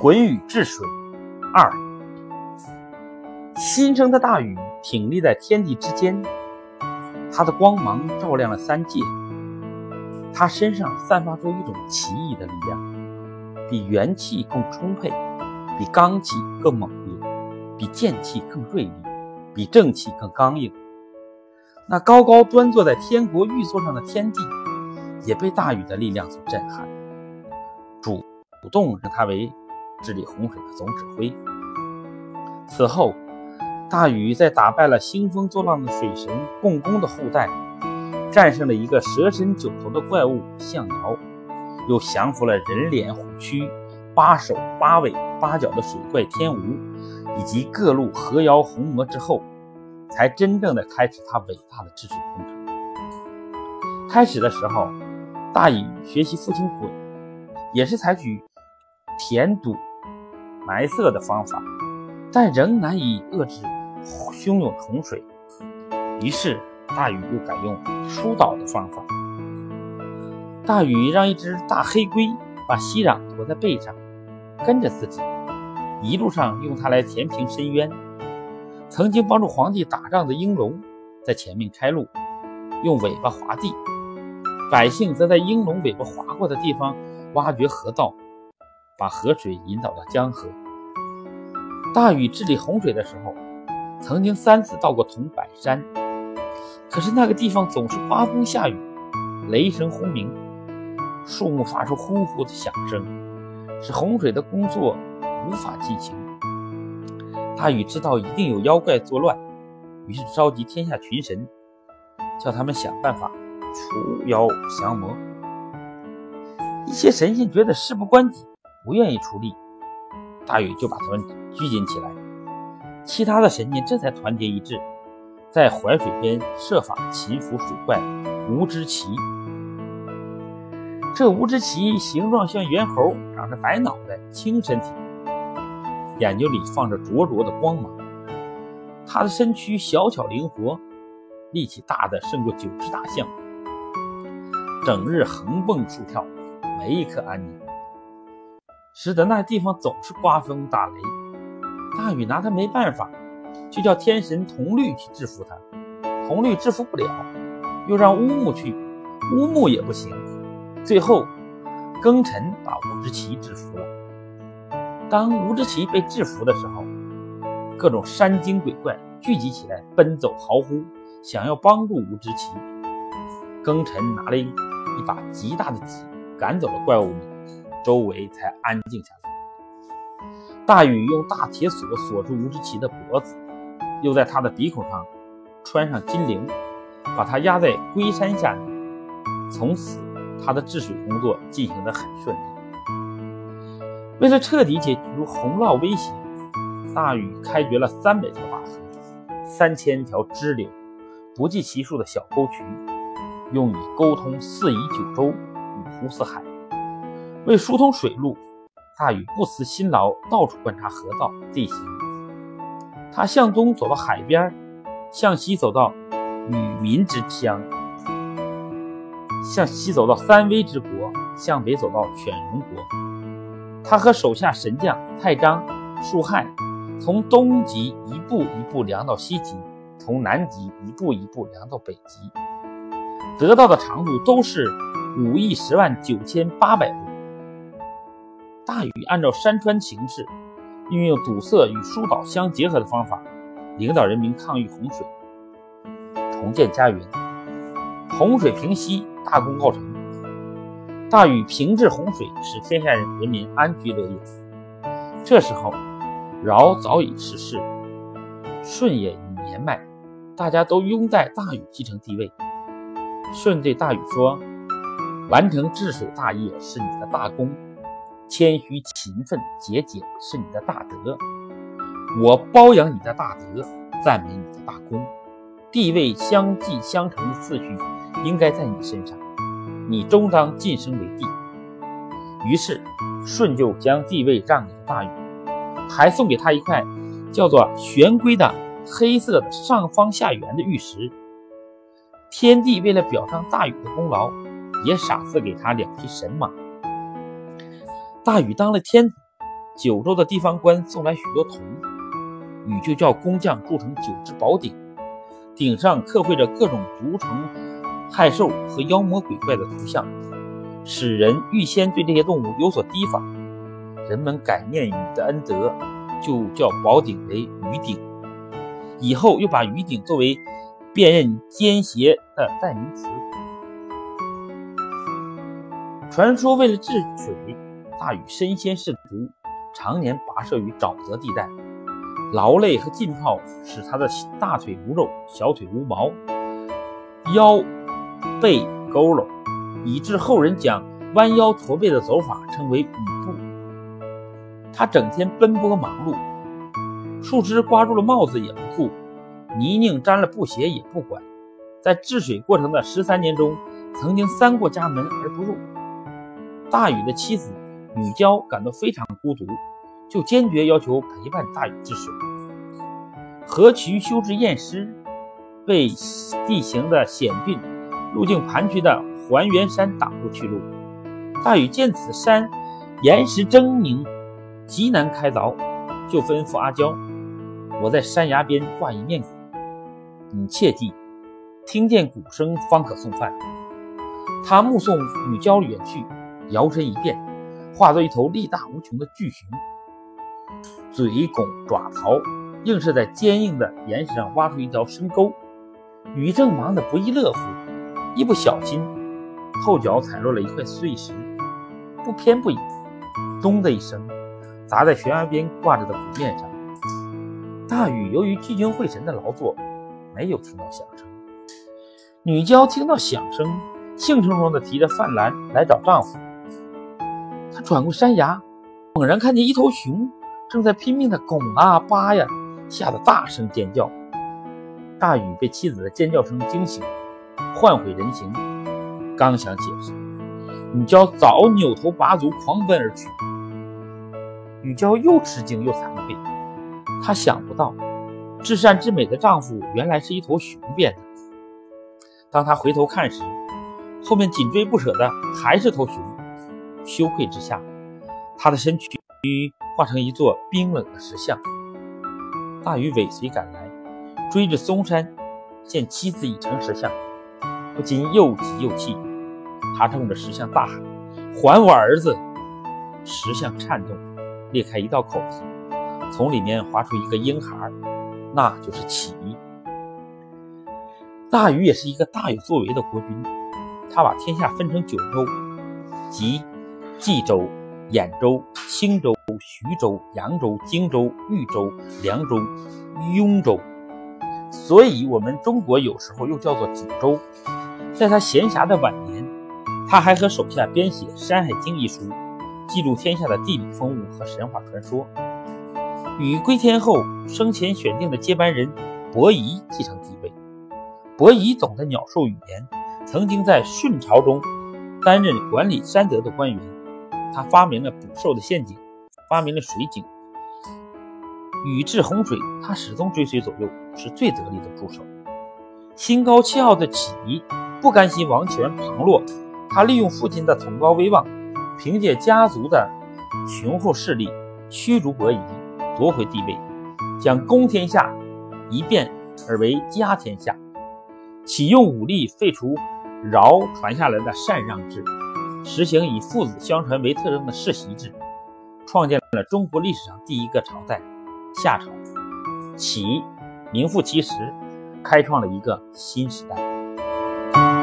滚雨治水二，新生的大禹挺立在天地之间，他的光芒照亮了三界。他身上散发出一种奇异的力量，比元气更充沛，比刚气更猛烈，比剑气更锐利，比正气更刚硬。那高高端坐在天国玉座上的天帝，也被大禹的力量所震撼，主动让他为。治理洪水的总指挥。此后，大禹在打败了兴风作浪的水神共工的后代，战胜了一个蛇身九头的怪物象尧，又降服了人脸虎躯、八手八尾八脚的水怪天吴，以及各路河妖红魔之后，才真正的开始他伟大的治水工程。开始的时候，大禹学习父亲鲧，也是采取填堵。埋塞的方法，但仍难以遏制汹涌洪水。于是大禹又改用疏导的方法。大禹让一只大黑龟把息壤驮在背上，跟着自己，一路上用它来填平深渊。曾经帮助皇帝打仗的鹰龙在前面开路，用尾巴划地；百姓则在鹰龙尾巴划过的地方挖掘河道。把河水引导到江河。大禹治理洪水的时候，曾经三次到过桐柏山，可是那个地方总是刮风下雨，雷声轰鸣，树木发出呼呼的响声，使洪水的工作无法进行。大禹知道一定有妖怪作乱，于是召集天下群神，叫他们想办法除妖降魔。一些神仙觉得事不关己。不愿意出力，大禹就把他们拘禁起来。其他的神仙这才团结一致，在淮水边设法擒服水怪吴之奇。这吴之奇形状像猿猴，长着白脑袋、青身体，眼睛里放着灼灼的光芒。他的身躯小巧灵活，力气大的胜过九只大象，整日横蹦竖跳，没一刻安宁。使得那地方总是刮风打雷，大禹拿他没办法，就叫天神铜绿去制服他。铜绿制服不了，又让乌木去，乌木也不行。最后，庚辰把吴之奇制服了。当吴之奇被制服的时候，各种山精鬼怪聚集起来，奔走嚎呼，想要帮助吴之奇。庚辰拿了一一把极大的戟，赶走了怪物们。周围才安静下来。大禹用大铁锁锁住吴之奇的脖子，又在他的鼻孔上穿上金铃，把他压在龟山下面。从此，他的治水工作进行得很顺利。为了彻底解除洪涝威胁，大禹开掘了三百条大河、三千条支流、不计其数的小沟渠，用以沟通四夷九州、五湖四海。为疏通水路，大禹不辞辛劳，到处观察河道地形。他向东走到海边，向西走到禹民之乡，向西走到三危之国，向北走到犬戎国。他和手下神将太章、树亥，从东极一步一步量到西极，从南极一步一步量到北极，得到的长度都是五亿十万九千八百里。大禹按照山川形势，运用堵塞与疏导相结合的方法，领导人民抗御洪水，重建家园。洪水平息，大功告成。大禹平治洪水，使天下人民安居乐业。这时候，尧早已逝世，舜也已年迈，大家都拥戴大禹继承帝位。舜对大禹说：“完成治水大业是你的大功。”谦虚、勤奋、节俭是你的大德，我褒扬你的大德，赞美你的大功。地位相继相承的次序应该在你身上，你终当晋升为帝。于是，舜就将帝位让给了大禹，还送给他一块叫做玄龟的黑色的上方下圆的玉石。天帝为了表彰大禹的功劳，也赏赐给他两匹神马。大禹当了天子，九州的地方官送来许多铜，禹就叫工匠铸成九只宝鼎，鼎上刻绘着各种毒虫、害兽和妖魔鬼怪的图像，使人预先对这些动物有所提防。人们感念禹的恩德，就叫宝鼎为禹鼎。以后又把禹鼎作为辨认奸邪的代名词。传说为了治水，大禹身先士卒，常年跋涉于沼泽地带，劳累和浸泡使他的大腿无肉，小腿无毛，腰背佝偻，以致后人将弯腰驼背的走法称为禹步。他整天奔波忙碌，树枝刮住了帽子也不顾，泥泞沾了布鞋也不管。在治水过程的十三年中，曾经三过家门而不入。大禹的妻子女娇感到非常孤独，就坚决要求陪伴大禹治水。河渠修治偃师，被地形的险峻、路径盘曲的环原山挡住去路。大禹见此山岩石狰狞，极难开凿，就吩咐阿娇：“我在山崖边挂一面鼓，你切记，听见鼓声方可送饭。”他目送女娇远去。摇身一变，化作一头力大无穷的巨熊，嘴拱爪刨，硬是在坚硬的岩石上挖出一条深沟。禹正忙得不亦乐乎，一不小心，后脚踩落了一块碎石，不偏不倚，咚的一声，砸在悬崖边挂着的鼓面上。大禹由于聚精会神的劳作，没有听到响声。女娇听到响声，兴冲冲地提着饭篮来找丈夫。转过山崖，猛然看见一头熊正在拼命地拱啊扒呀，吓得大声尖叫。大禹被妻子的尖叫声惊醒，唤回人形，刚想解释，女娇早扭头拔足狂奔而去。女娇又吃惊又惭愧，她想不到至善至美的丈夫原来是一头熊变的。当她回头看时，后面紧追不舍的还是头熊。羞愧之下，他的身躯化成一座冰冷的石像。大禹尾随赶来，追着嵩山，见妻子已成石像，不禁又急又气。他冲着石像大喊：“还我儿子！”石像颤动，裂开一道口子，从里面滑出一个婴孩，那就是启。大禹也是一个大有作为的国君，他把天下分成九州，即。冀州、兖州、青州、徐州、扬州、荆州、豫州、凉州、雍州，所以我们中国有时候又叫做九州。在他闲暇的晚年，他还和手下编写《山海经》一书，记录天下的地理风物和神话传说。禹归天后，生前选定的接班人伯夷继承帝位。伯夷懂得鸟兽语言，曾经在舜朝中担任管理山德的官员。他发明了捕兽的陷阱，发明了水井。禹治洪水，他始终追随左右，是最得力的助手。心高气傲的启不甘心王权旁落，他利用父亲的崇高威望，凭借家族的雄厚势力驱逐伯夷，夺回帝位，将公天下一变而为家天下。启用武力废除尧传下来的禅让制。实行以父子相传为特征的世袭制，创建了中国历史上第一个朝代夏朝。启名副其实，开创了一个新时代。